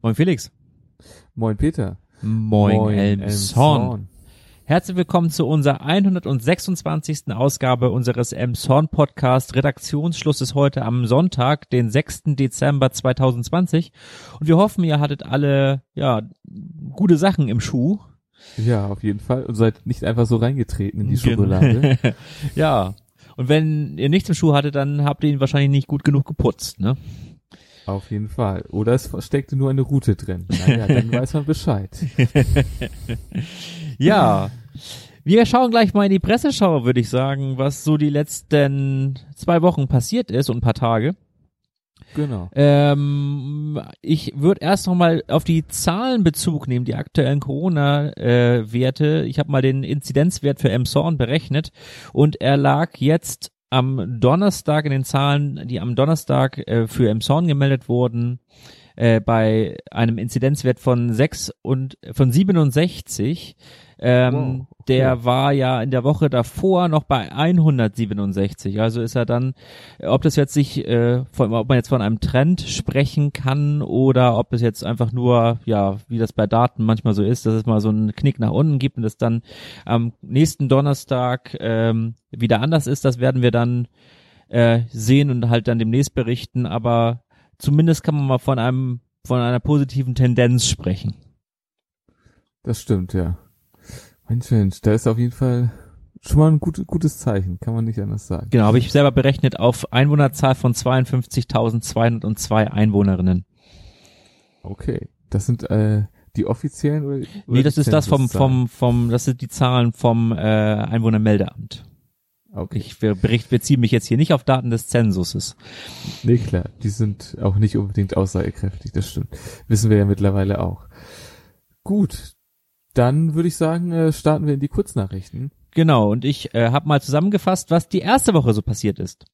Moin Felix. Moin Peter. Moin, Moin Elmshorn. Herzlich willkommen zu unserer 126. Ausgabe unseres Elmshorn Podcast. Redaktionsschluss ist heute am Sonntag, den 6. Dezember 2020. Und wir hoffen, ihr hattet alle, ja, gute Sachen im Schuh. Ja, auf jeden Fall. Und seid nicht einfach so reingetreten in die Schokolade. ja. Und wenn ihr nichts im Schuh hattet, dann habt ihr ihn wahrscheinlich nicht gut genug geputzt, ne? Auf jeden Fall. Oder es steckte nur eine Route drin. Naja, dann weiß man Bescheid. ja. Wir schauen gleich mal in die Presseschau, würde ich sagen, was so die letzten zwei Wochen passiert ist und ein paar Tage. Genau. Ähm, ich würde erst noch mal auf die Zahlen Bezug nehmen, die aktuellen Corona-Werte. Äh, ich habe mal den Inzidenzwert für Emshorn berechnet und er lag jetzt am Donnerstag in den Zahlen, die am Donnerstag äh, für Emshorn gemeldet wurden, äh, bei einem Inzidenzwert von sechs und von 67. Ähm, wow, okay. Der war ja in der Woche davor noch bei 167. Also ist er dann, ob das jetzt sich, äh, von, ob man jetzt von einem Trend sprechen kann oder ob es jetzt einfach nur, ja, wie das bei Daten manchmal so ist, dass es mal so einen Knick nach unten gibt und es dann am nächsten Donnerstag ähm, wieder anders ist, das werden wir dann äh, sehen und halt dann demnächst berichten. Aber zumindest kann man mal von einem, von einer positiven Tendenz sprechen. Das stimmt, ja. Mensch, Mensch, da ist auf jeden Fall schon mal ein gut, gutes Zeichen, kann man nicht anders sagen. Genau, habe ich selber berechnet auf Einwohnerzahl von 52.202 Einwohnerinnen. Okay, das sind äh, die offiziellen oder? oder nee, das ist das vom vom vom, das sind die Zahlen vom äh, Einwohnermeldeamt. Okay. Ich bericht, beziehe mich jetzt hier nicht auf Daten des Zensuses. Nee, klar, die sind auch nicht unbedingt aussagekräftig, das stimmt. Wissen wir ja mittlerweile auch. Gut, dann würde ich sagen, äh, starten wir in die Kurznachrichten. Genau, und ich äh, habe mal zusammengefasst, was die erste Woche so passiert ist.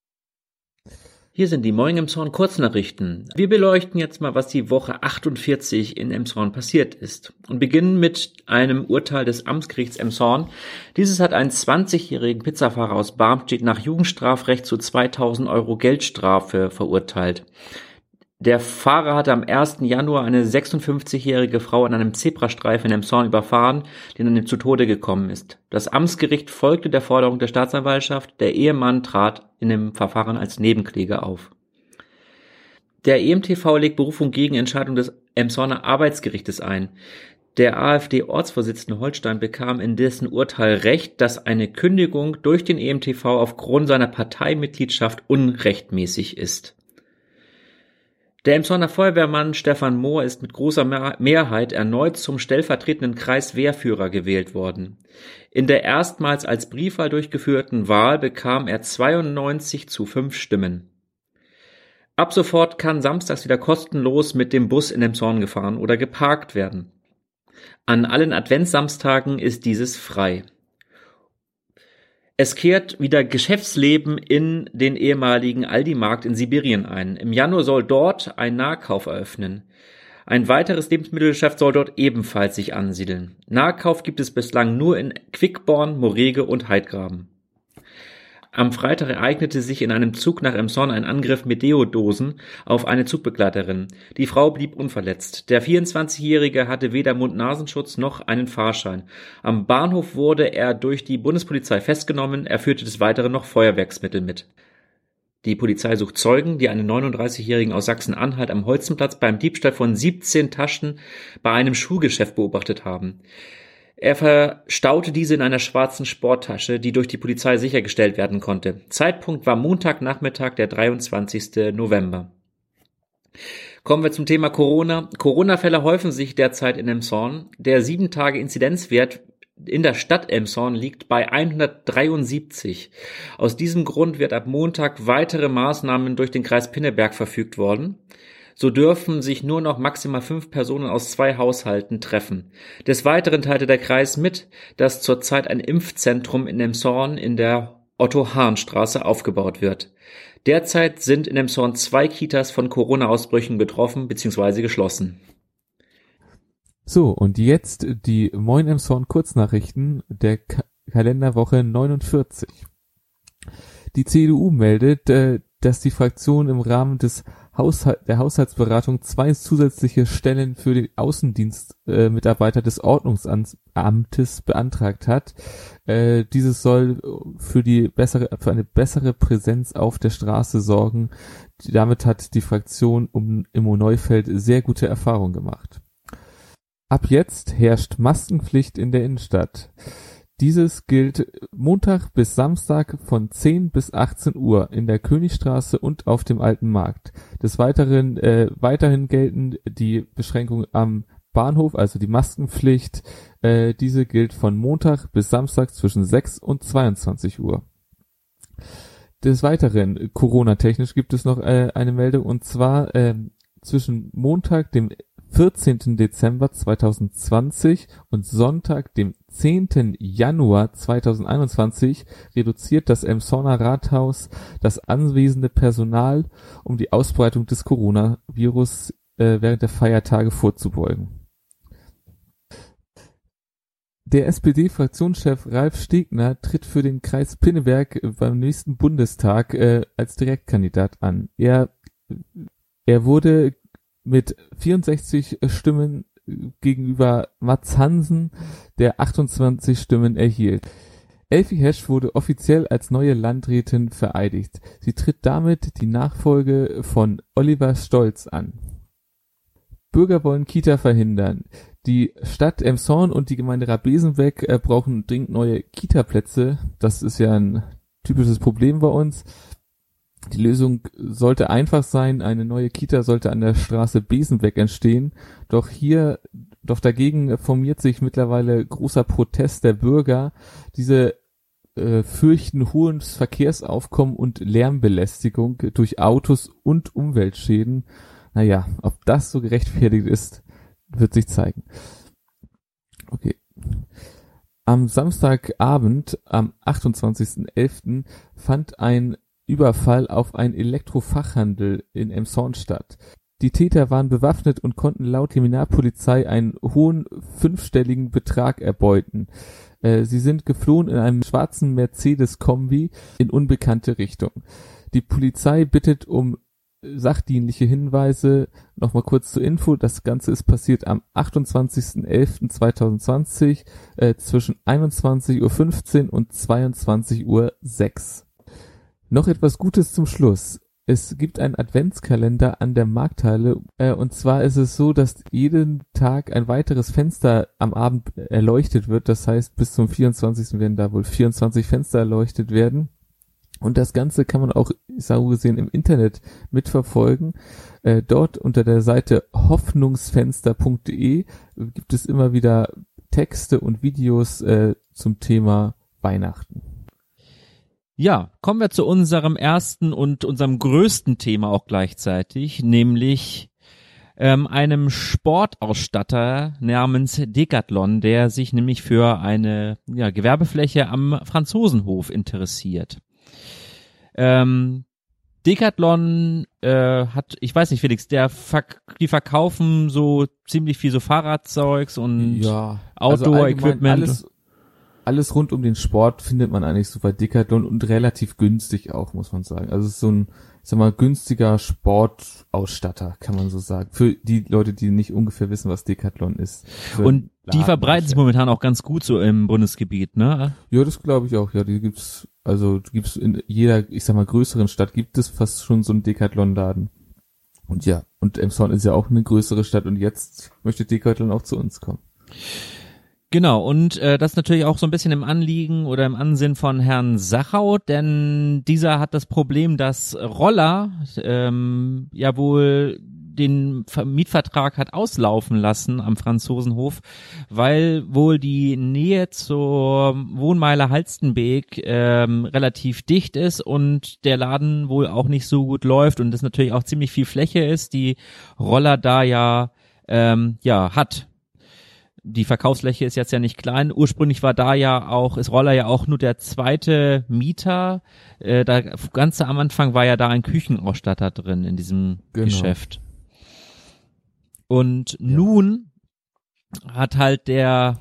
Hier sind die Moin Emshorn Kurznachrichten. Wir beleuchten jetzt mal, was die Woche 48 in Emshorn passiert ist und beginnen mit einem Urteil des Amtsgerichts Emshorn. Dieses hat einen 20-jährigen Pizzafahrer aus Barmstedt nach Jugendstrafrecht zu 2000 Euro Geldstrafe verurteilt. Der Fahrer hatte am 1. Januar eine 56-jährige Frau an einem Zebrastreifen in Emshorn überfahren, die an ihm zu Tode gekommen ist. Das Amtsgericht folgte der Forderung der Staatsanwaltschaft. Der Ehemann trat in dem Verfahren als Nebenkläger auf. Der EMTV legt Berufung gegen Entscheidung des Emshorner Arbeitsgerichtes ein. Der AfD-Ortsvorsitzende Holstein bekam in dessen Urteil Recht, dass eine Kündigung durch den EMTV aufgrund seiner Parteimitgliedschaft unrechtmäßig ist. Der Emsonner Feuerwehrmann Stefan Mohr ist mit großer Mehrheit erneut zum stellvertretenden Kreiswehrführer gewählt worden. In der erstmals als Briefwahl durchgeführten Wahl bekam er 92 zu 5 Stimmen. Ab sofort kann samstags wieder kostenlos mit dem Bus in Emshorn gefahren oder geparkt werden. An allen Adventssamstagen ist dieses frei. Es kehrt wieder Geschäftsleben in den ehemaligen Aldi-Markt in Sibirien ein. Im Januar soll dort ein Nahkauf eröffnen. Ein weiteres Lebensmittelgeschäft soll dort ebenfalls sich ansiedeln. Nahkauf gibt es bislang nur in Quickborn, Morege und Heidgraben. Am Freitag ereignete sich in einem Zug nach Emson ein Angriff mit Deodosen auf eine Zugbegleiterin. Die Frau blieb unverletzt. Der 24-Jährige hatte weder Mund-Nasenschutz noch einen Fahrschein. Am Bahnhof wurde er durch die Bundespolizei festgenommen. Er führte des Weiteren noch Feuerwerksmittel mit. Die Polizei sucht Zeugen, die einen 39-Jährigen aus Sachsen-Anhalt am Holzenplatz beim Diebstahl von 17 Taschen bei einem Schuhgeschäft beobachtet haben. Er verstaute diese in einer schwarzen Sporttasche, die durch die Polizei sichergestellt werden konnte. Zeitpunkt war Montagnachmittag, der 23. November. Kommen wir zum Thema Corona. Corona-Fälle häufen sich derzeit in Emshorn. Der 7-Tage-Inzidenzwert in der Stadt Emshorn liegt bei 173. Aus diesem Grund wird ab Montag weitere Maßnahmen durch den Kreis Pinneberg verfügt worden. So dürfen sich nur noch maximal fünf Personen aus zwei Haushalten treffen. Des Weiteren teilte der Kreis mit, dass zurzeit ein Impfzentrum in Emshorn in der Otto-Hahn-Straße aufgebaut wird. Derzeit sind in Emshorn zwei Kitas von Corona-Ausbrüchen betroffen bzw. geschlossen. So, und jetzt die Moin Emshorn Kurznachrichten der Ka Kalenderwoche 49. Die CDU meldet, äh, dass die Fraktion im Rahmen des Haushalt, der Haushaltsberatung zwei zusätzliche Stellen für die Außendienstmitarbeiter äh, des Ordnungsamtes beantragt hat. Äh, dieses soll für die bessere, für eine bessere Präsenz auf der Straße sorgen. Damit hat die Fraktion um Immo Neufeld sehr gute Erfahrungen gemacht. Ab jetzt herrscht Maskenpflicht in der Innenstadt. Dieses gilt Montag bis Samstag von 10 bis 18 Uhr in der Königstraße und auf dem Alten Markt. Des Weiteren äh, weiterhin gelten die Beschränkungen am Bahnhof, also die Maskenpflicht. Äh, diese gilt von Montag bis Samstag zwischen 6 und 22 Uhr. Des Weiteren, Corona-technisch gibt es noch äh, eine Meldung und zwar äh, zwischen Montag, dem 14. Dezember 2020 und Sonntag, dem 10. Januar 2021 reduziert das Emsonner Rathaus das anwesende Personal, um die Ausbreitung des Coronavirus äh, während der Feiertage vorzubeugen. Der SPD-Fraktionschef Ralf Stegner tritt für den Kreis Pinneberg beim nächsten Bundestag äh, als Direktkandidat an. Er, er wurde mit 64 Stimmen gegenüber Mats Hansen, der 28 Stimmen erhielt. Elfie Hesch wurde offiziell als neue Landrätin vereidigt. Sie tritt damit die Nachfolge von Oliver Stolz an. Bürger wollen Kita verhindern. Die Stadt Emshorn und die Gemeinde Rabesenbeck äh, brauchen dringend neue Kita-Plätze. Das ist ja ein typisches Problem bei uns. Die Lösung sollte einfach sein, eine neue Kita sollte an der Straße Besenbeck entstehen, doch hier, doch dagegen formiert sich mittlerweile großer Protest der Bürger. Diese äh, fürchten hohes Verkehrsaufkommen und Lärmbelästigung durch Autos und Umweltschäden. Naja, ob das so gerechtfertigt ist, wird sich zeigen. Okay. Am Samstagabend, am 28.11., fand ein Überfall auf einen Elektrofachhandel in Emshorn statt. Die Täter waren bewaffnet und konnten laut Kriminalpolizei einen hohen fünfstelligen Betrag erbeuten. Äh, sie sind geflohen in einem schwarzen Mercedes-Kombi in unbekannte Richtung. Die Polizei bittet um sachdienliche Hinweise. Nochmal kurz zur Info. Das Ganze ist passiert am 28.11.2020 äh, zwischen 21.15 Uhr und 22.06 Uhr. Noch etwas Gutes zum Schluss. Es gibt einen Adventskalender an der Markthalle äh, und zwar ist es so, dass jeden Tag ein weiteres Fenster am Abend erleuchtet wird. Das heißt, bis zum 24. werden da wohl 24 Fenster erleuchtet werden. Und das Ganze kann man auch, so gesehen, im Internet mitverfolgen. Äh, dort unter der Seite hoffnungsfenster.de gibt es immer wieder Texte und Videos äh, zum Thema Weihnachten. Ja, kommen wir zu unserem ersten und unserem größten Thema auch gleichzeitig, nämlich ähm, einem Sportausstatter namens Decathlon, der sich nämlich für eine ja, Gewerbefläche am Franzosenhof interessiert. Ähm, Decathlon äh, hat, ich weiß nicht, Felix, der verk die verkaufen so ziemlich viel so Fahrradzeugs und ja, also Outdoor-Equipment. Also alles rund um den Sport findet man eigentlich so bei Decathlon und relativ günstig auch, muss man sagen. Also es ist so ein, ich sag mal, günstiger Sportausstatter, kann man so sagen. Für die Leute, die nicht ungefähr wissen, was Decathlon ist. Für und die verbreiten sich momentan auch ganz gut so im Bundesgebiet, ne? Ja, das glaube ich auch. Ja, die gibt's, also gibt's in jeder, ich sag mal, größeren Stadt gibt es fast schon so einen Decathlon-Laden. Und ja, und Emshorn ist ja auch eine größere Stadt und jetzt möchte Decathlon auch zu uns kommen. Genau, und äh, das natürlich auch so ein bisschen im Anliegen oder im Ansinn von Herrn Sachau, denn dieser hat das Problem, dass Roller ähm, ja wohl den Mietvertrag hat auslaufen lassen am Franzosenhof, weil wohl die Nähe zur Wohnmeile Halstenbeek ähm, relativ dicht ist und der Laden wohl auch nicht so gut läuft und es natürlich auch ziemlich viel Fläche ist, die Roller da ja ähm, ja hat die Verkaufsfläche ist jetzt ja nicht klein. Ursprünglich war da ja auch, ist Roller ja auch nur der zweite Mieter. Äh, da ganz am Anfang war ja da ein Küchenausstatter drin in diesem genau. Geschäft. Und ja. nun hat halt der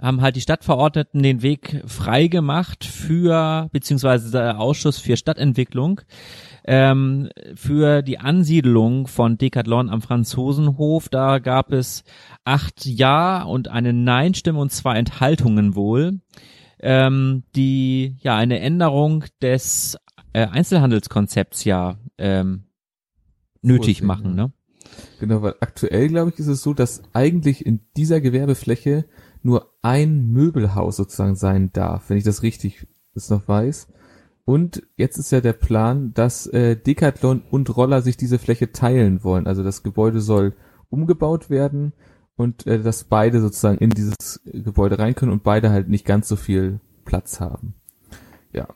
haben halt die Stadtverordneten den Weg frei gemacht für, beziehungsweise der Ausschuss für Stadtentwicklung, ähm, für die Ansiedelung von Decathlon am Franzosenhof. Da gab es acht Ja und eine Nein-Stimme und zwei Enthaltungen wohl, ähm, die ja eine Änderung des äh, Einzelhandelskonzepts ja ähm, nötig Vorsehen, machen. Ne? Genau, weil aktuell, glaube ich, ist es so, dass eigentlich in dieser Gewerbefläche nur ein Möbelhaus sozusagen sein darf, wenn ich das richtig das noch weiß. Und jetzt ist ja der Plan, dass äh, Decathlon und Roller sich diese Fläche teilen wollen. Also das Gebäude soll umgebaut werden und äh, dass beide sozusagen in dieses Gebäude rein können und beide halt nicht ganz so viel Platz haben. Ja.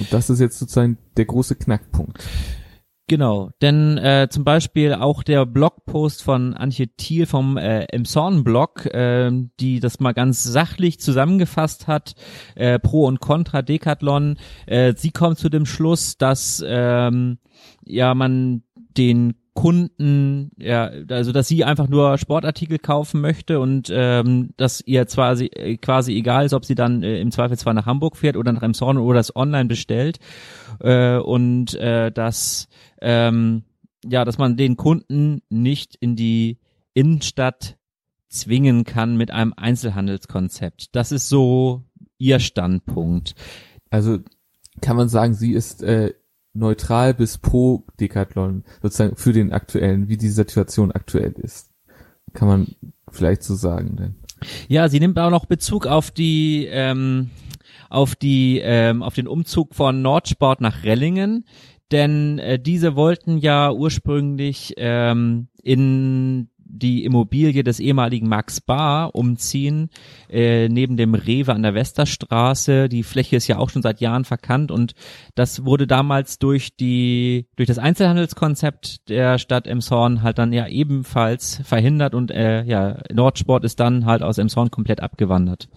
Und das ist jetzt sozusagen der große Knackpunkt. Genau, denn äh, zum Beispiel auch der Blogpost von Antje Thiel vom äh, Emson-Blog, äh, die das mal ganz sachlich zusammengefasst hat, äh, Pro und Contra Decathlon. Äh, sie kommt zu dem Schluss, dass ähm, ja man den Kunden, ja, also dass sie einfach nur Sportartikel kaufen möchte und ähm, dass ihr quasi, äh, quasi egal ist, ob sie dann äh, im Zweifelsfall nach Hamburg fährt oder nach Emshorn oder das online bestellt äh, und äh, dass ähm, ja, dass man den Kunden nicht in die Innenstadt zwingen kann mit einem Einzelhandelskonzept. Das ist so ihr Standpunkt. Also kann man sagen, sie ist äh, neutral bis pro Decathlon, sozusagen für den aktuellen, wie die Situation aktuell ist. Kann man vielleicht so sagen, denn. Ja, sie nimmt auch noch Bezug auf die ähm, auf die ähm, auf den Umzug von Nordsport nach Rellingen, denn äh, diese wollten ja ursprünglich ähm, in die Immobilie des ehemaligen Max Bar umziehen, äh, neben dem Rewe an der Westerstraße. Die Fläche ist ja auch schon seit Jahren verkannt und das wurde damals durch die durch das Einzelhandelskonzept der Stadt Emshorn halt dann ja ebenfalls verhindert und äh, ja Nordsport ist dann halt aus Emshorn komplett abgewandert.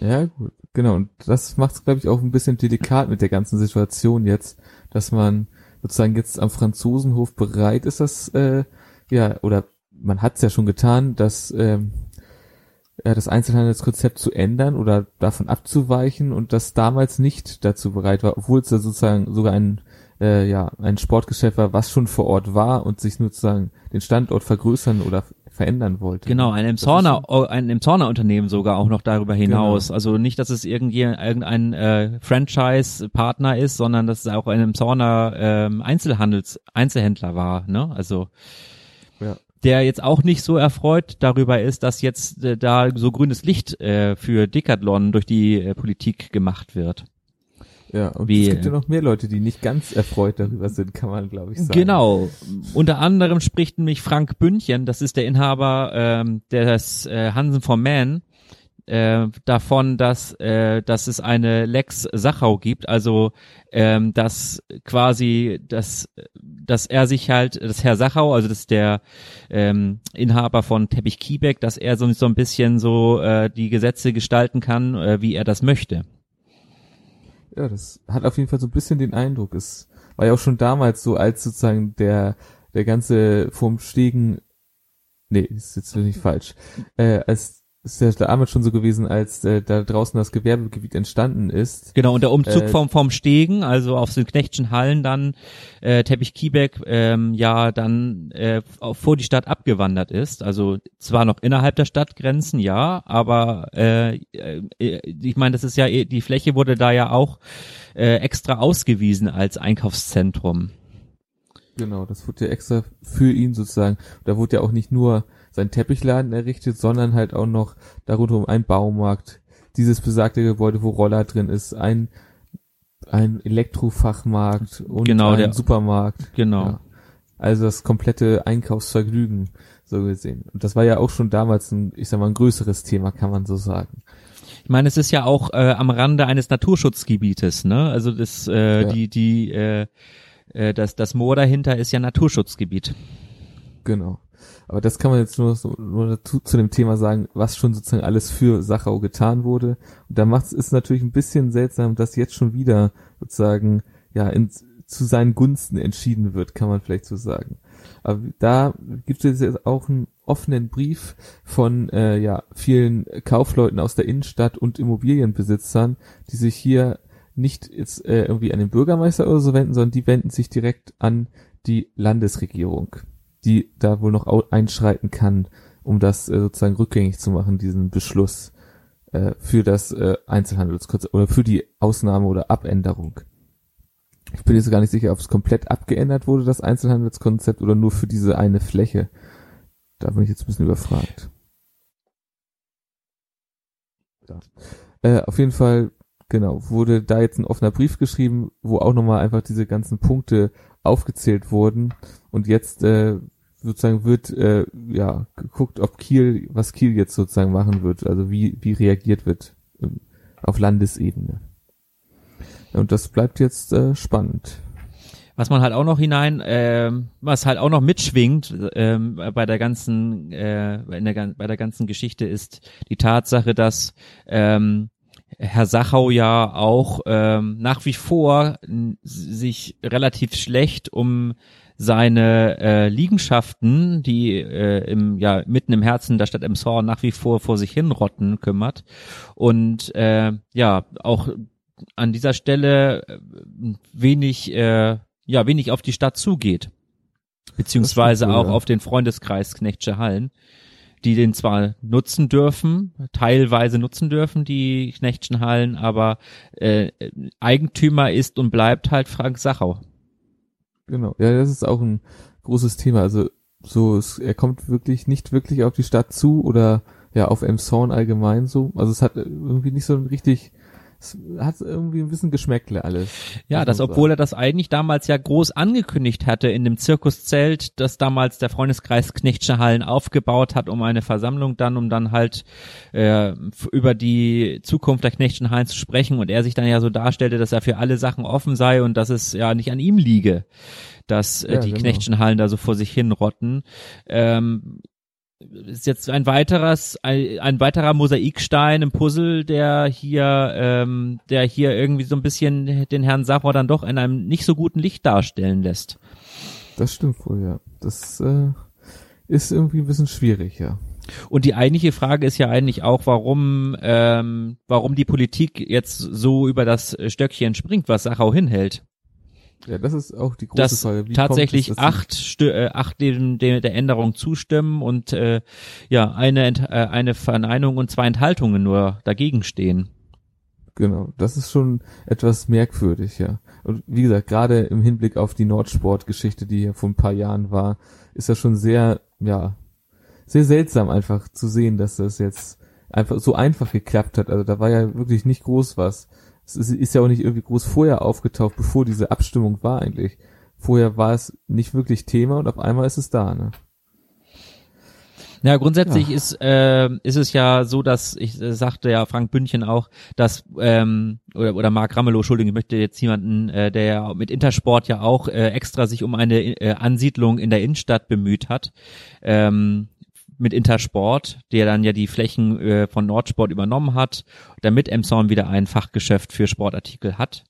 Ja, gut, genau. Und das macht es, glaube ich, auch ein bisschen delikat mit der ganzen Situation jetzt, dass man sozusagen jetzt am Franzosenhof bereit ist, das, äh, ja, oder man hat es ja schon getan, dass ähm, das Einzelhandelskonzept zu ändern oder davon abzuweichen und das damals nicht dazu bereit war, obwohl es ja sozusagen sogar ein äh, ja ein Sportgeschäft war, was schon vor Ort war und sich sozusagen den Standort vergrößern oder verändern wollte. Genau, ein Emshorner, ein Emshorner Unternehmen sogar auch noch darüber hinaus. Genau. Also nicht, dass es irgendwie irgendein äh, Franchise-Partner ist, sondern dass es auch ein Emshorner ähm, Einzelhandels Einzelhändler war. Ne? Also Ja. Der jetzt auch nicht so erfreut darüber ist, dass jetzt äh, da so grünes Licht äh, für Decathlon durch die äh, Politik gemacht wird. Ja, und Wie- es gibt ja noch mehr Leute, die nicht ganz erfreut darüber sind, kann man glaube ich sagen. Genau. Unter anderem spricht nämlich Frank Bündchen, das ist der Inhaber ähm, des äh, Hansen for Man, äh, davon, dass, äh, dass es eine Lex Sachau gibt, also ähm, dass quasi, dass, dass er sich halt, dass Herr Sachau, also das ist der ähm, Inhaber von Teppich Kiebeck, dass er so, so ein bisschen so äh, die Gesetze gestalten kann, äh, wie er das möchte. Ja, das hat auf jeden Fall so ein bisschen den Eindruck. Es war ja auch schon damals so, als sozusagen der, der ganze vom Stegen, nee, ist jetzt nicht falsch, äh, als ist ja damals schon so gewesen, als äh, da draußen das Gewerbegebiet entstanden ist. Genau, und der Umzug Äh, vom, vom Stegen, also auf den Knechtschen Hallen dann, äh, Teppich Kiebeck, ähm, ja, dann äh, vor die Stadt abgewandert ist. Also zwar noch innerhalb der Stadtgrenzen, ja, aber äh, äh, ich meine, das ist ja, die Fläche wurde da ja auch äh, extra ausgewiesen als Einkaufszentrum. Genau, das wurde ja extra für ihn sozusagen. Da wurde ja auch nicht nur sein Teppichladen errichtet, sondern halt auch noch darunter ein Baumarkt, dieses besagte Gebäude, wo Roller drin ist, ein ein Elektrofachmarkt und Genau, ein der- Supermarkt. Genau. Ja. Also das komplette Einkaufsvergnügen, so gesehen. Und das war ja auch schon damals ein, ich sag mal, ein größeres Thema, kann man so sagen. Ich meine, es ist ja auch äh, am Rande eines Naturschutzgebietes, ne? Also das, äh, Ja. die, die, äh, äh, das, das Moor dahinter ist ja Naturschutzgebiet. Genau. Aber das kann man jetzt nur so nur dazu, zu dem Thema sagen, was schon sozusagen alles für Sachau getan wurde. Und da macht es natürlich ein bisschen seltsam, dass jetzt schon wieder sozusagen ja in, zu seinen Gunsten entschieden wird, kann man vielleicht so sagen. Aber da gibt es jetzt auch einen offenen Brief von äh, ja vielen Kaufleuten aus der Innenstadt und Immobilienbesitzern, die sich hier nicht jetzt äh, irgendwie an den Bürgermeister oder so wenden, sondern die wenden sich direkt an die Landesregierung, die da wohl noch einschreiten kann, um das äh, sozusagen rückgängig zu machen, diesen Beschluss äh, für das äh, Einzelhandelskonzept oder für die Ausnahme oder Abänderung. Ich bin jetzt gar nicht sicher, ob es komplett abgeändert wurde, das Einzelhandelskonzept, oder nur für diese eine Fläche. Da bin ich jetzt ein bisschen überfragt. Ja. Äh, auf jeden Fall, genau, wurde da jetzt ein offener Brief geschrieben, wo auch nochmal einfach diese ganzen Punkte aufgezählt wurden. Und jetzt äh, sozusagen wird äh, ja geguckt, ob Kiel, was Kiel jetzt sozusagen machen wird, also wie, wie reagiert wird ähm, auf Landesebene. Und das bleibt jetzt äh, spannend. Was man halt auch noch hinein, äh, was halt auch noch mitschwingt äh, bei der ganzen, äh, in der, bei der ganzen Geschichte ist die Tatsache, dass ähm, Herr Sachau ja auch ähm, nach wie vor sich relativ schlecht um seine äh, Liegenschaften, die äh, im ja mitten im Herzen der Stadt Emshorn nach wie vor vor sich hin rotten kümmert und äh, ja auch an dieser Stelle äh, wenig, äh, ja, wenig auf die Stadt zugeht. Beziehungsweise cool, auch ja. auf den Freundeskreis Knechtsche Hallen, die den zwar nutzen dürfen, teilweise nutzen dürfen, die Knechtschen Hallen, aber äh, Eigentümer ist und bleibt halt Frank Sachau. Genau, ja, das ist auch ein großes Thema. Also so, es, er kommt wirklich nicht wirklich auf die Stadt zu oder ja auf Emshorn allgemein so. Also es hat irgendwie nicht so richtig es hat irgendwie ein bisschen Geschmäckle alles. Ja, das, obwohl er das eigentlich damals ja groß angekündigt hatte in dem Zirkuszelt, das damals der Freundeskreis Knechtsche Hallen aufgebaut hat, um eine Versammlung dann, um dann halt äh, über die Zukunft der Knechtschen Hallen zu sprechen und er sich dann ja so darstellte, dass er für alle Sachen offen sei und dass es ja nicht an ihm liege dass äh, ja, die genau. Knechtschen Hallen da so vor sich hin rotten. Ähm, ist jetzt ein weiteres, ein, ein, weiterer Mosaikstein im Puzzle, der hier, ähm, der hier irgendwie so ein bisschen den Herrn Safra dann doch in einem nicht so guten Licht darstellen lässt. Das stimmt wohl, ja. Das äh, ist irgendwie ein bisschen schwierig, ja. Und die eigentliche Frage ist ja eigentlich auch, warum, ähm, warum die Politik jetzt so über das Stöckchen springt, was Sachau hinhält. Ja, das ist auch die große dass Frage. Wie tatsächlich es, acht, Stö äh, acht dem, dem, der Änderung zustimmen und äh, ja eine Ent äh, eine Verneinung und zwei Enthaltungen nur dagegen stehen. Genau, das ist schon etwas merkwürdig, ja. Und wie gesagt, gerade im Hinblick auf die Nordsport-Geschichte, die ja vor ein paar Jahren war, ist das schon sehr, ja, sehr seltsam einfach zu sehen, dass das jetzt einfach so einfach geklappt hat. Also da war ja wirklich nicht groß was es ist ja auch nicht irgendwie groß vorher aufgetaucht, bevor diese Abstimmung war eigentlich. Vorher war es nicht wirklich Thema und auf einmal ist es da, ne? Ja, grundsätzlich ja. ist äh, ist es ja so, dass ich äh, sagte ja Frank Bündchen auch, dass ähm, oder oder Marc Ramelow, Entschuldigung, ich möchte jetzt jemanden, äh, der ja mit Intersport ja auch äh, extra sich um eine äh, Ansiedlung in der Innenstadt bemüht hat. Ähm, mit Intersport, der dann ja die Flächen äh, von Nordsport übernommen hat, damit Emson wieder ein Fachgeschäft für Sportartikel hat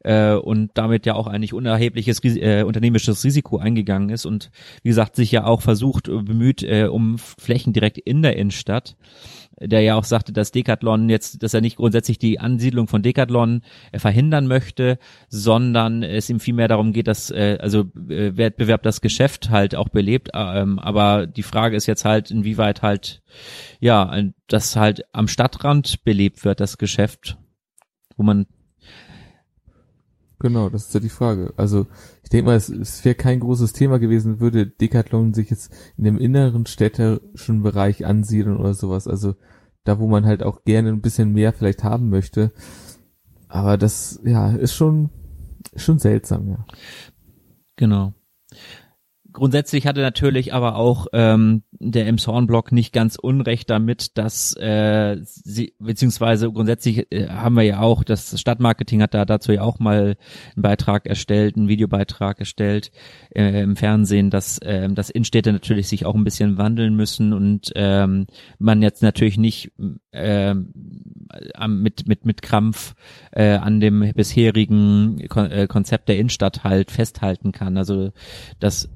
äh, und damit ja auch eigentlich unerhebliches äh, unternehmisches Risiko eingegangen ist und wie gesagt sich ja auch versucht, äh, bemüht äh, um Flächen direkt in der Innenstadt der ja auch sagte, dass Decathlon jetzt, dass er nicht grundsätzlich die Ansiedlung von Decathlon äh, verhindern möchte, sondern es ihm vielmehr darum geht, dass äh, also äh, Wettbewerb das Geschäft halt auch belebt. Ähm, aber die Frage ist jetzt halt, inwieweit halt ja, das halt am Stadtrand belebt wird, das Geschäft, wo man Genau, das ist ja die Frage. Also ich denke mal, es, es wäre kein großes Thema gewesen, würde Decathlon sich jetzt in dem inneren städtischen Bereich ansiedeln oder sowas. Also da, wo man halt auch gerne ein bisschen mehr vielleicht haben möchte. Aber das, ja, ist schon, schon seltsam, ja. Genau. Grundsätzlich hatte natürlich aber auch ähm, der Emshorn-Blog nicht ganz unrecht damit, dass äh, sie, beziehungsweise grundsätzlich äh, haben wir ja auch, das Stadtmarketing hat da dazu ja auch mal einen Beitrag erstellt, einen Videobeitrag erstellt äh, im Fernsehen, dass, äh, dass Innenstädte natürlich sich auch ein bisschen wandeln müssen und ähm, man jetzt natürlich nicht äh, mit, mit, mit Krampf äh, an dem bisherigen Kon äh, Konzept der Innenstadt halt festhalten kann. Also das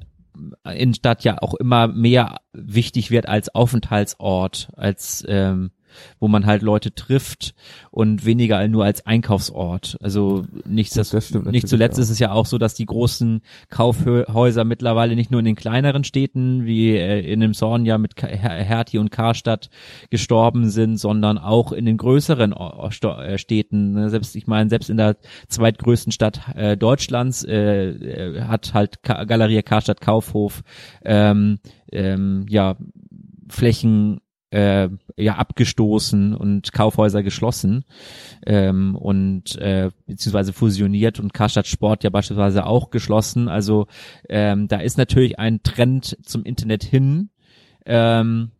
Innenstadt ja auch immer mehr wichtig wird als Aufenthaltsort, als ähm, wo man halt Leute trifft und weniger nur als Einkaufsort. Also nicht, das, das nicht zuletzt auch. ist es ja auch so, dass die großen Kaufhäuser mittlerweile nicht nur in den kleineren Städten wie äh, in dem Zorn ja mit Hertie und Karstadt gestorben sind, sondern auch in den größeren äh, Städten. Ne, selbst ich meine, selbst in der zweitgrößten Stadt äh, Deutschlands äh, äh hat halt Galerie Karstadt Kaufhof ähm, ähm, ja Flächen äh, ja abgestoßen und Kaufhäuser geschlossen ähm, und äh, beziehungsweise fusioniert und Karstadt Sport ja beispielsweise auch geschlossen. Also ähm, da ist natürlich ein Trend zum Internet hin ähm,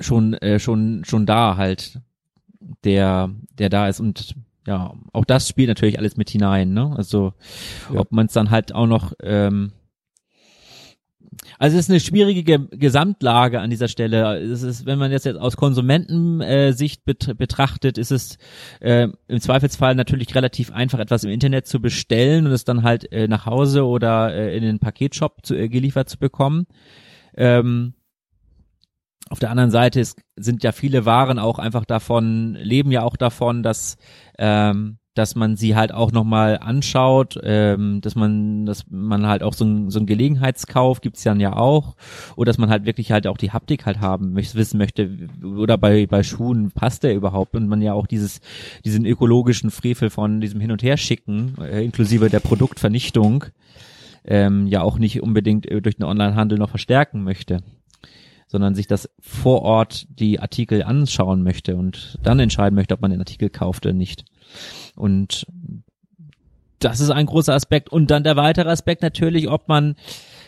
schon äh, schon schon da halt der der da ist und ja auch das spielt natürlich alles mit hinein ne also ja. ob man es dann halt auch noch ähm, also es ist eine schwierige Gesamtlage an dieser Stelle. Es ist, wenn man das jetzt aus Konsumentensicht bet betrachtet, ist es äh, im Zweifelsfall natürlich relativ einfach, etwas im Internet zu bestellen und es dann halt äh, nach Hause oder äh, in den Paketshop zu, äh, geliefert zu bekommen. Ähm, auf der anderen Seite ist, sind ja viele Waren auch einfach davon, leben ja auch davon, dass ähm, dass man sie halt auch nochmal anschaut, ähm, dass man, dass man halt auch so ein, so ein Gelegenheitskauf gibt's dann ja auch, oder dass man halt wirklich halt auch die Haptik halt haben möchte, wissen möchte, oder bei, bei Schuhen passt der überhaupt und man ja auch dieses, diesen ökologischen Frevel von diesem Hin- und Herschicken, äh, inklusive der Produktvernichtung, ähm, ja auch nicht unbedingt äh, durch den Onlinehandel noch verstärken möchte sondern sich das vor Ort die Artikel anschauen möchte und dann entscheiden möchte, ob man den Artikel kauft oder nicht. Und das ist ein großer Aspekt. Und dann der weitere Aspekt natürlich, ob man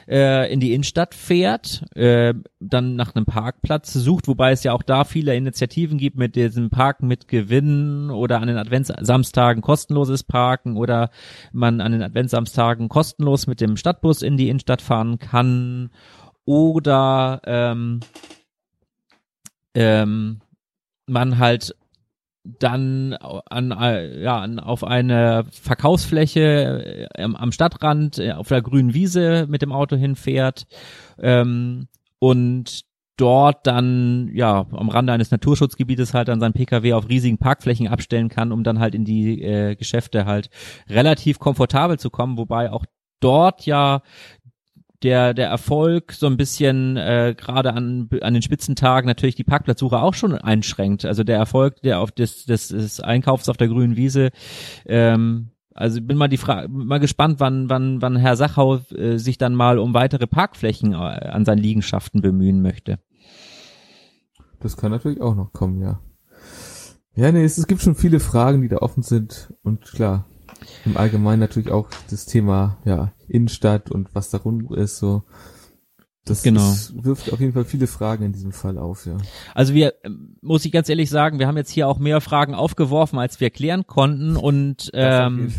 äh, in die Innenstadt fährt, äh, dann nach einem Parkplatz sucht, wobei es ja auch da viele Initiativen gibt mit diesem Parken mit Gewinnen oder an den Adventssamstagen kostenloses Parken oder man an den Adventssamstagen kostenlos mit dem Stadtbus in die Innenstadt fahren kann oder ähm, ähm, man halt dann an, ja, an, auf eine Verkaufsfläche äh, am Stadtrand äh, auf der grünen Wiese mit dem Auto hinfährt ähm, und dort dann ja am Rande eines Naturschutzgebietes halt dann sein PKW auf riesigen Parkflächen abstellen kann, um dann halt in die äh, Geschäfte halt relativ komfortabel zu kommen, wobei auch dort ja der der Erfolg so ein bisschen äh, gerade an an den Spitzentagen natürlich die Parkplatzsuche auch schon einschränkt. Also der Erfolg der auf des des, des Einkaufs auf der grünen Wiese ähm, also bin mal die Frage, mal gespannt, wann, wann, wann Herr Sachau äh, sich dann mal um weitere Parkflächen äh, an seinen Liegenschaften bemühen möchte. Das kann natürlich auch noch kommen, ja. Ja, nee, es, es gibt schon viele Fragen, die da offen sind und klar, im Allgemeinen natürlich auch das Thema, ja, Innenstadt und was darum ist, so. Das genau. Ist, wirft auf jeden Fall viele Fragen in diesem Fall auf, ja. Also wir, muss ich ganz ehrlich sagen, wir haben jetzt hier auch mehr Fragen aufgeworfen, als wir klären konnten und ähm,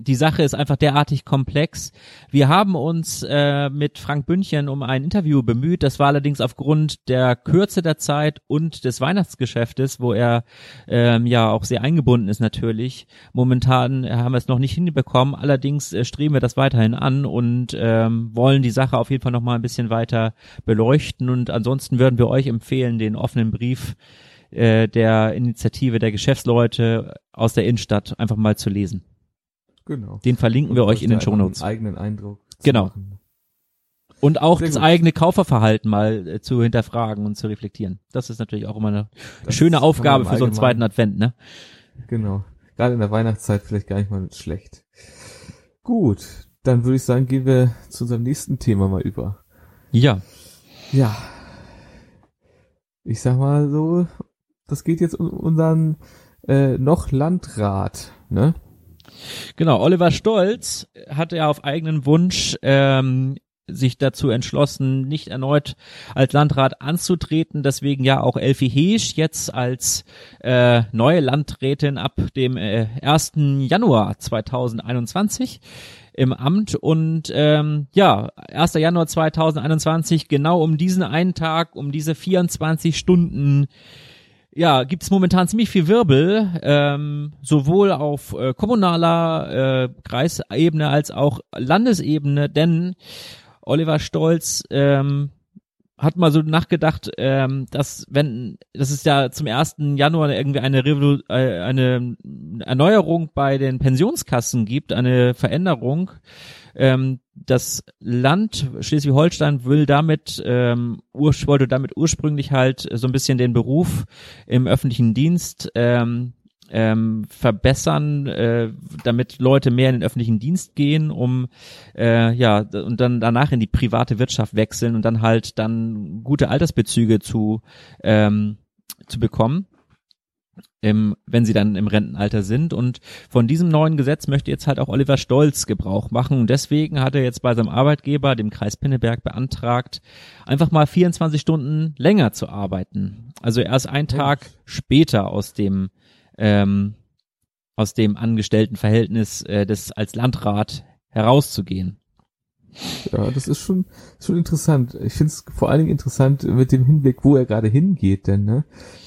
die Sache ist einfach derartig komplex. Wir haben uns äh, mit Frank Bündchen um ein Interview bemüht. Das war allerdings aufgrund der Kürze der Zeit und des Weihnachtsgeschäftes, wo er ähm, ja auch sehr eingebunden ist natürlich. Momentan haben wir es noch nicht hinbekommen. Allerdings äh, streben wir das weiterhin an und ähm, wollen die Sache auf jeden Fall noch mal ein bisschen weiter beleuchten. Und ansonsten würden wir euch empfehlen, den offenen Brief äh, der Initiative der Geschäftsleute aus der Innenstadt einfach mal zu lesen. Genau. Den verlinken wir euch in den Shownotes. eigenen Eindruck. Genau. Machen. Und auch Sehr das gut. eigene Kauferverhalten mal äh, zu hinterfragen und zu reflektieren. Das ist natürlich auch immer eine das schöne Aufgabe für so einen zweiten Advent, ne? Genau. Gerade in der Weihnachtszeit vielleicht gar nicht mal schlecht. Gut, dann würde ich sagen, gehen wir zu unserem nächsten Thema mal über. Ja. Ja. Ich sag mal so, das geht jetzt um unseren äh, noch Landrat, ne? Genau, Oliver Stolz hatte ja auf eigenen Wunsch ähm, sich dazu entschlossen, nicht erneut als Landrat anzutreten. Deswegen ja auch Elfie Heesch jetzt als äh, neue Landrätin ab dem äh, 1. Januar 2021 im Amt und ähm, ja, 1. Januar 2021, genau um diesen einen Tag, um diese 24 Stunden ja, gibt es momentan ziemlich viel Wirbel, ähm, sowohl auf äh, kommunaler äh, Kreisebene als auch Landesebene, denn Oliver Stolz ähm, hat mal so nachgedacht, ähm, dass wenn, das ist ja zum 1. Januar irgendwie eine, Revolu äh, eine Erneuerung bei den Pensionskassen gibt, eine Veränderung. Ähm, das Land Schleswig-Holstein will damit, ähm, wollte damit ursprünglich halt so ein bisschen den Beruf im öffentlichen Dienst ähm, ähm, verbessern, äh, damit Leute mehr in den öffentlichen Dienst gehen, um äh, ja und dann danach in die private Wirtschaft wechseln und dann halt dann gute Altersbezüge zu ähm, zu bekommen. Im, wenn sie dann im Rentenalter sind. Und von diesem neuen Gesetz möchte jetzt halt auch Oliver Stolz Gebrauch machen. Und deswegen hat er jetzt bei seinem Arbeitgeber, dem Kreis Pinneberg, beantragt, einfach mal 24 Stunden länger zu arbeiten. Also erst einen Tag später aus dem ähm, aus dem Angestelltenverhältnis äh, des als Landrat herauszugehen. Ja, das ist schon, schon interessant. Ich finde es vor allen Dingen interessant mit dem Hinblick, wo er gerade hingeht, denn, ne?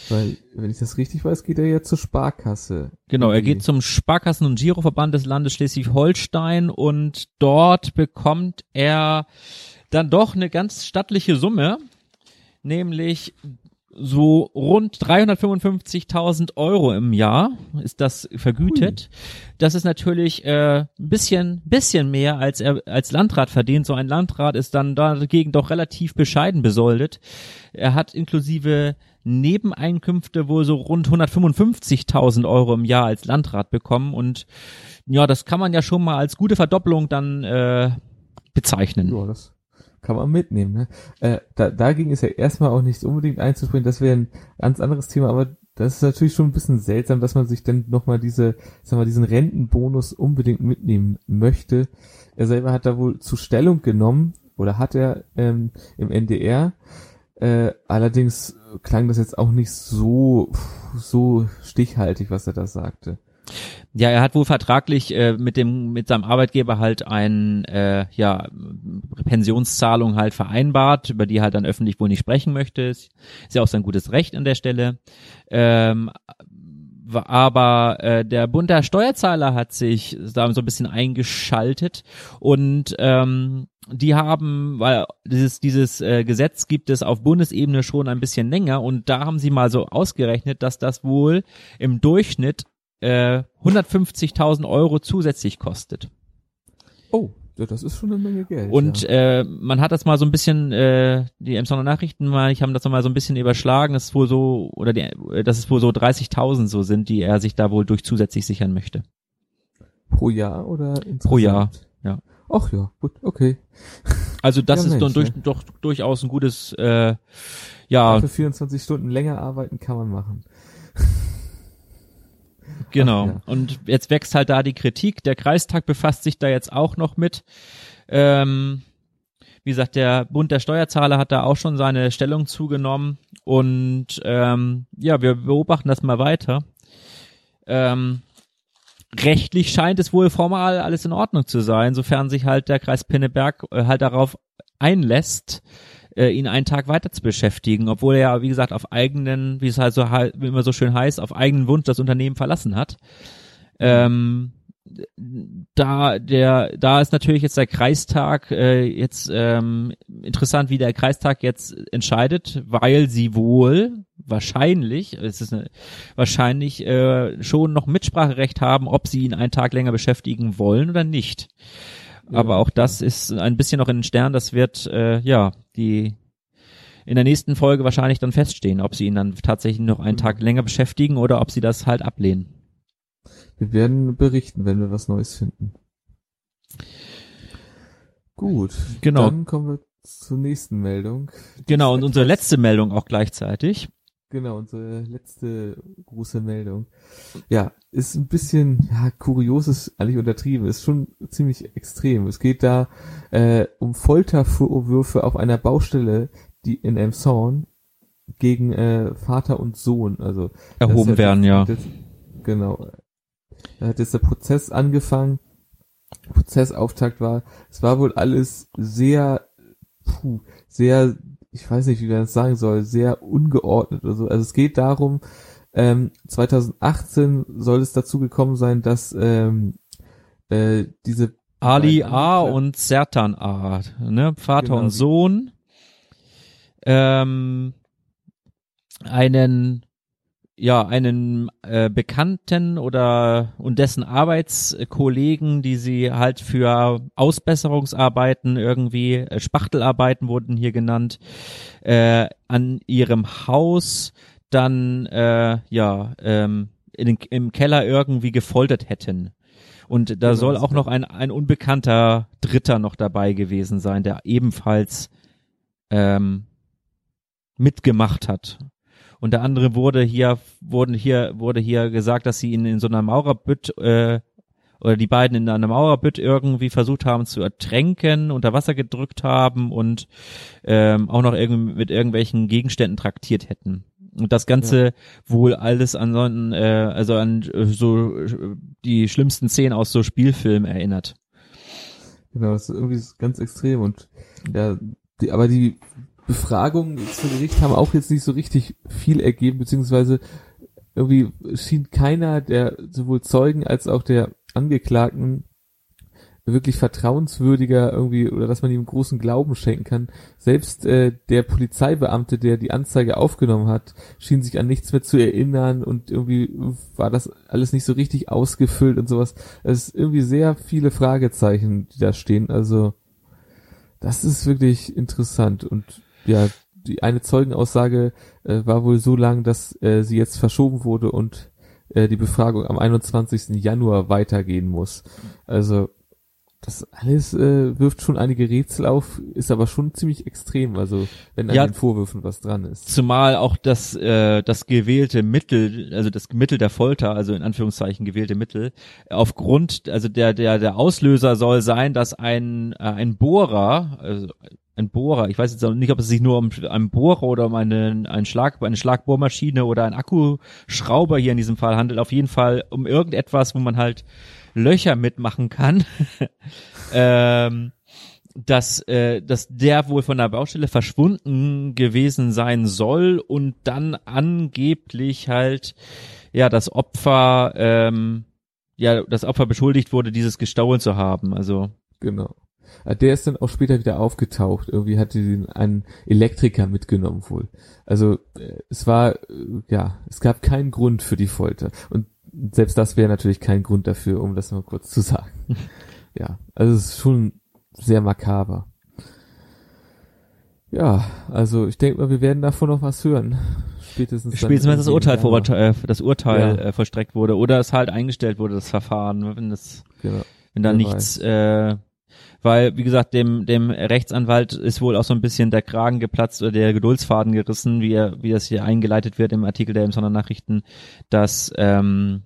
Weil, wenn ich das richtig weiß, geht er ja zur Sparkasse. Genau, er geht zum Sparkassen- und Giroverband des Landes Schleswig-Holstein und dort bekommt er dann doch eine ganz stattliche Summe, nämlich so rund 355.000 Euro im Jahr ist das vergütet. Ui. Das ist natürlich äh, ein bisschen, bisschen mehr als er als Landrat verdient. So ein Landrat ist dann dagegen doch relativ bescheiden besoldet. Er hat inklusive Nebeneinkünfte wohl so rund 155.000 Euro im Jahr als Landrat bekommen und ja, das kann man ja schon mal als gute Verdopplung dann äh, bezeichnen. Ja, das kann man mitnehmen. Ne? Äh, da, dagegen ist ja erstmal auch nicht unbedingt einzuspringen, das wäre ein ganz anderes Thema, aber das ist natürlich schon ein bisschen seltsam, dass man sich dann nochmal diese, sag mal, diesen Rentenbonus unbedingt mitnehmen möchte. Er selber hat da wohl zu Stellung genommen, oder hat er ähm, im NDR. Äh, allerdings klang das jetzt auch nicht so, so stichhaltig, was er da sagte. Ja, er hat wohl vertraglich äh, mit dem mit seinem Arbeitgeber halt ein äh, ja Pensionszahlung halt vereinbart, über die er halt dann öffentlich wohl nicht sprechen möchte. Ist ja auch sein gutes Recht an der Stelle. Ähm, aber äh, der Bund der Steuerzahler hat sich da so ein bisschen eingeschaltet und ähm, die haben, weil dieses dieses äh, Gesetz gibt es auf Bundesebene schon ein bisschen länger und da haben sie mal so ausgerechnet, dass das wohl im Durchschnitt äh, 150.000 Euro zusätzlich kostet. Oh, ja, das ist schon eine Menge Geld. Und ja. äh, man hat das mal so ein bisschen, äh, die Emsonner Nachrichten mal, ich habe das mal so ein bisschen überschlagen, das ist wohl so, oder die, dass es wohl so 30.000 so sind, die er sich da wohl durch zusätzlich sichern möchte. Pro Jahr oder insgesamt? Pro Jahr, ja. Ach ja, gut, okay. Also das ja, ist Mensch, durch, ne? doch durchaus ein gutes, äh, ja. Für 24 Stunden länger arbeiten kann man machen. Genau. ja. Und jetzt wächst halt da die Kritik. Der Kreistag befasst sich da jetzt auch noch mit. Ähm, wie gesagt, der Bund der Steuerzahler hat da auch schon seine Stellung zugenommen. Und ähm, ja, wir beobachten das mal weiter. Ähm, rechtlich scheint es wohl formal alles in Ordnung zu sein, sofern sich halt der Kreis Pinneberg äh, halt darauf einlässt, äh, ihn einen Tag weiter zu beschäftigen, obwohl er ja, wie gesagt, auf eigenen, wie es halt so wie immer so schön heißt, auf eigenen Wunsch das Unternehmen verlassen hat. Ähm, da der da ist natürlich jetzt der Kreistag äh, jetzt ähm, interessant, wie der Kreistag jetzt entscheidet, weil sie wohl wahrscheinlich, es ist eine, wahrscheinlich äh, schon noch Mitspracherecht haben, ob sie ihn einen Tag länger beschäftigen wollen oder nicht. Aber auch das ist ein bisschen noch in den Sternen. Das wird äh, ja die in der nächsten Folge wahrscheinlich dann feststehen, ob sie ihn dann tatsächlich noch einen Tag länger beschäftigen oder ob sie das halt ablehnen. Wir werden berichten, wenn wir was Neues finden. Gut, genau. Dann kommen wir zur nächsten Meldung. Genau, und unsere letzte Meldung auch gleichzeitig. Genau, unsere letzte große Meldung. Ja, ist ein bisschen, ja, kurios ist eigentlich untertrieben, ist schon ziemlich extrem. Es geht da äh, um Foltervorwürfe auf einer Baustelle, die in Emshorn gegen äh, Vater und Sohn, also erhoben werden, ja. Jetzt, genau. Da hat jetzt der Prozess angefangen. Prozessauftakt war, es war wohl alles sehr, puh, sehr ich weiß nicht, wie man das sagen soll, sehr ungeordnet oder so. Also es geht darum, ähm, 2018 soll es dazu gekommen sein, dass ähm, äh, diese Ali A und Sertan A, ne? Vater Genau, und Sohn. Ähm, einen ja, einen äh, Bekannten oder und dessen Arbeitskollegen, die sie halt für Ausbesserungsarbeiten irgendwie, äh, Spachtelarbeiten wurden hier genannt, äh, an ihrem Haus dann äh, ja ähm, in im Keller irgendwie gefoltert hätten. Und da Genau, soll auch noch ein, ein unbekannter Dritter noch dabei gewesen sein, der ebenfalls ähm, mitgemacht hat. Unter anderem wurde hier, wurden hier, wurde hier gesagt, dass sie ihn in so einer Maurerbütt, äh, oder die beiden in einer Maurerbütt irgendwie versucht haben zu ertränken, unter Wasser gedrückt haben und ähm, auch noch irgendwie mit irgendwelchen Gegenständen traktiert hätten. Und das Ganze wohl alles an so, einen, äh, also an äh, so die schlimmsten Szenen aus so Spielfilmen erinnert. Genau, das ist irgendwie ganz extrem und ja, die, aber die Befragungen zu Gericht haben auch jetzt nicht so richtig viel ergeben, beziehungsweise irgendwie schien keiner der sowohl Zeugen als auch der Angeklagten wirklich vertrauenswürdiger irgendwie oder dass man ihm großen Glauben schenken kann. Selbst äh, der Polizeibeamte, der die Anzeige aufgenommen hat, schien sich an nichts mehr zu erinnern und irgendwie war das alles nicht so richtig ausgefüllt und sowas. Es ist irgendwie sehr viele Fragezeichen, die da stehen. Also das ist wirklich interessant und ja, die eine Zeugenaussage äh, war wohl so lang, dass äh, sie jetzt verschoben wurde und äh, die Befragung am 21. Januar weitergehen muss. Also das alles äh, wirft schon einige Rätsel auf, ist aber schon ziemlich extrem, also wenn an Ja. den Vorwürfen was dran ist. Zumal auch das, äh, das gewählte Mittel, also das Mittel der Folter, also in Anführungszeichen gewählte Mittel, aufgrund, also der, der, der Auslöser soll sein, dass ein, äh, ein Bohrer, also ein Bohrer, ich weiß jetzt auch nicht, ob es sich nur um einen Bohrer oder um einen, einen Schlag, eine Schlagbohrmaschine oder einen Akkuschrauber hier in diesem Fall handelt, auf jeden Fall um irgendetwas, wo man halt Löcher mitmachen kann. ähm, dass, äh, dass der wohl von der Baustelle verschwunden gewesen sein soll und dann angeblich halt ja das Opfer ähm, ja das Opfer beschuldigt wurde, dieses gestohlen zu haben. Also Genau. Äh, Der ist dann auch später wieder aufgetaucht. Irgendwie hatte ihn einen Elektriker mitgenommen wohl. Also äh, es war, äh, ja, es gab keinen Grund für die Folter. Und selbst das wäre natürlich kein Grund dafür, um das mal kurz zu sagen. ja, also es ist schon sehr makaber. Ja, also ich denke mal, wir werden davon noch was hören. Spätestens, spätestens wenn das Urteil, verurte- äh, das Urteil Ja. äh, vollstreckt wurde oder es halt eingestellt wurde, das Verfahren, wenn das Genau. wenn da nichts, äh, weil wie gesagt dem dem Rechtsanwalt ist wohl auch so ein bisschen der Kragen geplatzt oder der Geduldsfaden gerissen, wie er wie das hier eingeleitet wird im Artikel der Emsonner Nachrichten, dass ähm,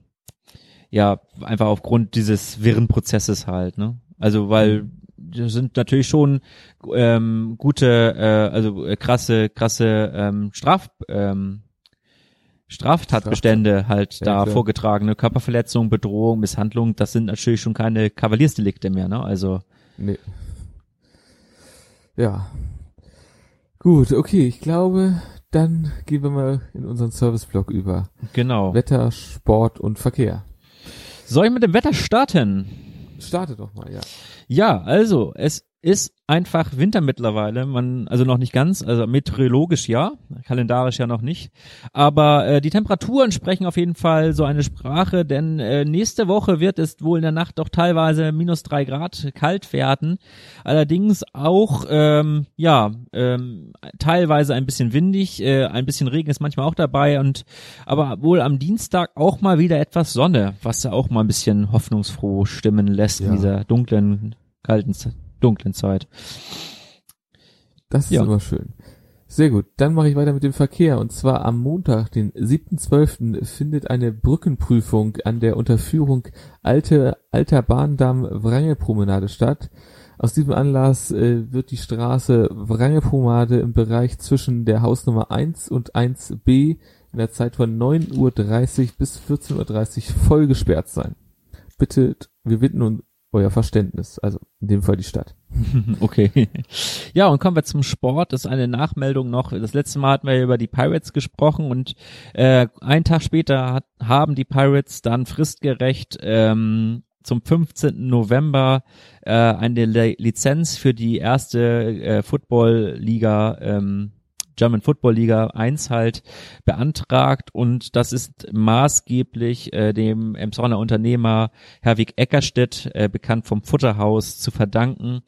ja einfach aufgrund dieses wirren Prozesses halt, ne? Also weil das sind natürlich schon ähm, gute, äh, also äh, krasse, krasse ähm, Straf ähm, Straftatbestände halt Ja, da klar. vorgetragene Körperverletzung, Bedrohung, Misshandlung, das sind natürlich schon keine Kavaliersdelikte mehr, ne? Also Nee. Ja. Gut, okay, ich glaube, dann gehen wir mal in unseren Serviceblock über. genau. Wetter, Sport und Verkehr. Soll ich mit dem Wetter starten? Starte doch mal, ja. Ja, also es ist einfach Winter mittlerweile, man also noch nicht ganz, also meteorologisch ja, kalendarisch ja noch nicht, aber äh, die Temperaturen sprechen auf jeden Fall so eine Sprache, denn äh, nächste Woche wird es wohl in der Nacht doch teilweise minus drei Grad kalt werden, allerdings auch ähm, ja ähm, teilweise ein bisschen windig, äh, ein bisschen Regen ist manchmal auch dabei und aber wohl am Dienstag auch mal wieder etwas Sonne, was ja auch mal ein bisschen hoffnungsfroh stimmen lässt in Ja. dieser dunklen, kalten, Z- dunklen Zeit. Das ist Ja. immer schön. Sehr gut, dann mache ich weiter mit dem Verkehr. Und zwar am Montag, den 7.12. findet eine Brückenprüfung an der Unterführung Alte, Alter Bahndamm Wrangelpromenade statt. Aus diesem Anlass äh, wird die Straße Wrangelpromenade im Bereich zwischen der Hausnummer 1 und 1b in der Zeit von 9.30 Uhr bis 14.30 Uhr voll gesperrt sein. Bitte, wir bitten euer Verständnis, also in dem Fall die Stadt. Okay. Ja, und kommen wir zum Sport. Das ist eine Nachmeldung noch. Das letzte Mal hatten wir über die Pirates gesprochen und äh, einen Tag später hat, haben die Pirates dann fristgerecht ähm, zum 15. November äh, eine Le Lizenz für die erste äh, Football-Liga ähm, German Football Liga 1 halt beantragt und das ist maßgeblich äh, dem Emsonner Unternehmer Herwig Eckerstedt, äh, bekannt vom Futterhaus, zu verdanken.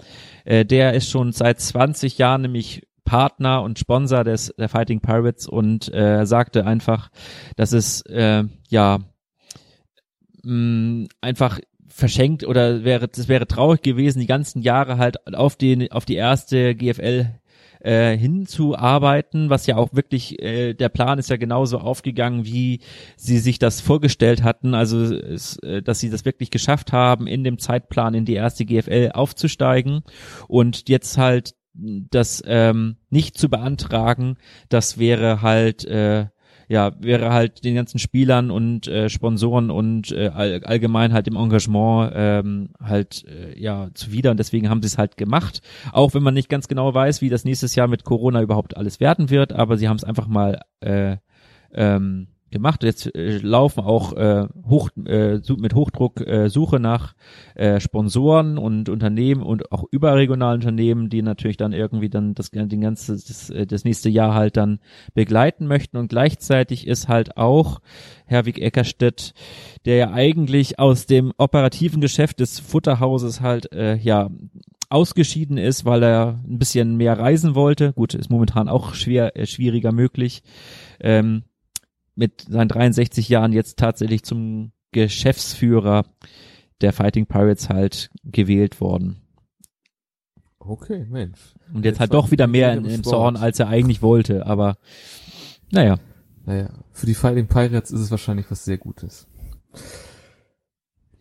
Äh, der ist schon seit 20 Jahren nämlich Partner und Sponsor des der Fighting Pirates und äh, sagte einfach, dass es äh, ja mh, einfach verschenkt oder wäre das wäre traurig gewesen, die ganzen Jahre halt auf den auf die erste GFL äh, hinzuarbeiten, was ja auch wirklich, äh, der Plan ist ja genauso aufgegangen, wie sie sich das vorgestellt hatten, also es, äh, dass sie das wirklich geschafft haben, in dem Zeitplan in die erste GFL aufzusteigen und jetzt halt das ähm, nicht zu beantragen, das wäre halt äh, ja, wäre halt den ganzen Spielern und äh, Sponsoren und äh, all, allgemein halt im Engagement ähm, halt äh, ja zuwider und deswegen haben sie es halt gemacht. Auch wenn man nicht ganz genau weiß, wie das nächstes Jahr mit Corona überhaupt alles werden wird, aber sie haben es einfach mal äh, ähm, gemacht. Jetzt äh, laufen auch äh, hoch, äh, mit Hochdruck äh, Suche nach äh, Sponsoren und Unternehmen und auch überregionalen Unternehmen, die natürlich dann irgendwie dann das, den ganze, das, äh, das nächste Jahr halt dann begleiten möchten. Und gleichzeitig ist halt auch Herwig Eckerstedt, der ja eigentlich aus dem operativen Geschäft des Futterhauses halt äh, ja ausgeschieden ist, weil er ein bisschen mehr reisen wollte. Gut, ist momentan auch schwer, äh, schwieriger möglich. Ähm, mit seinen 63 Jahren jetzt tatsächlich zum Geschäftsführer der Fighting Pirates halt gewählt worden. Okay, Mensch. Und jetzt, jetzt halt doch wieder mehr in, im Zorn, als er eigentlich wollte, aber naja. Naja, für die Fighting Pirates ist es wahrscheinlich was sehr Gutes.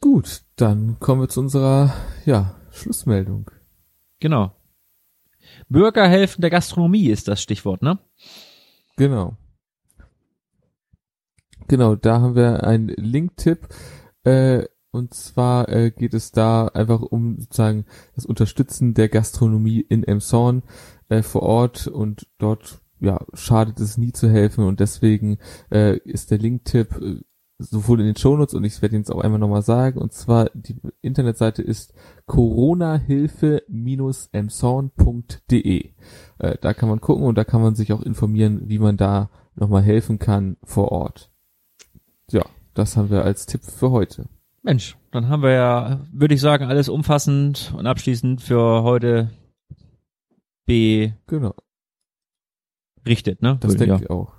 Gut, dann kommen wir zu unserer, ja, Schlussmeldung. Genau. Bürgerhelfen der Gastronomie ist das Stichwort, ne? Genau. Genau, da haben wir einen Link-Tipp. Äh, und zwar äh, geht es da einfach um sozusagen das Unterstützen der Gastronomie in Emshorn äh, vor Ort und dort ja schadet es nie zu helfen und deswegen äh, ist der Link-Tipp äh, sowohl in den Shownotes und ich werde ihn jetzt auch einmal nochmal sagen und zwar die Internetseite ist coronahilfe-emshorn.de äh, da kann man gucken und da kann man sich auch informieren, wie man da nochmal helfen kann vor Ort. Ja, das haben wir als Tipp für heute. Mensch, dann haben wir ja, würde ich sagen, alles umfassend und abschließend für heute B. Genau. Richtet, ne? Das denke ja. ich auch.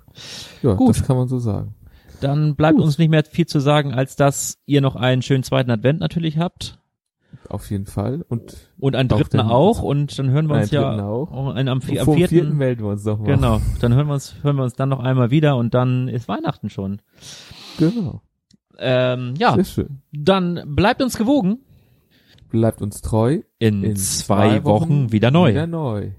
Ja, Gut. das kann man so sagen. Dann bleibt Gut. uns nicht mehr viel zu sagen, als dass ihr noch einen schönen zweiten Advent natürlich habt. Auf jeden Fall. Und, und einen dritten auch. Und dann hören wir uns ja auch. Einen, am, am vierten, vierten melden wir uns doch mal. Genau. Dann hören wir uns, hören wir uns dann noch einmal wieder und dann ist Weihnachten schon. Genau. Ähm, ja. Sehr schön. Dann bleibt uns gewogen. Bleibt uns treu. In, in zwei, zwei Wochen, Wochen wieder neu. Wieder neu.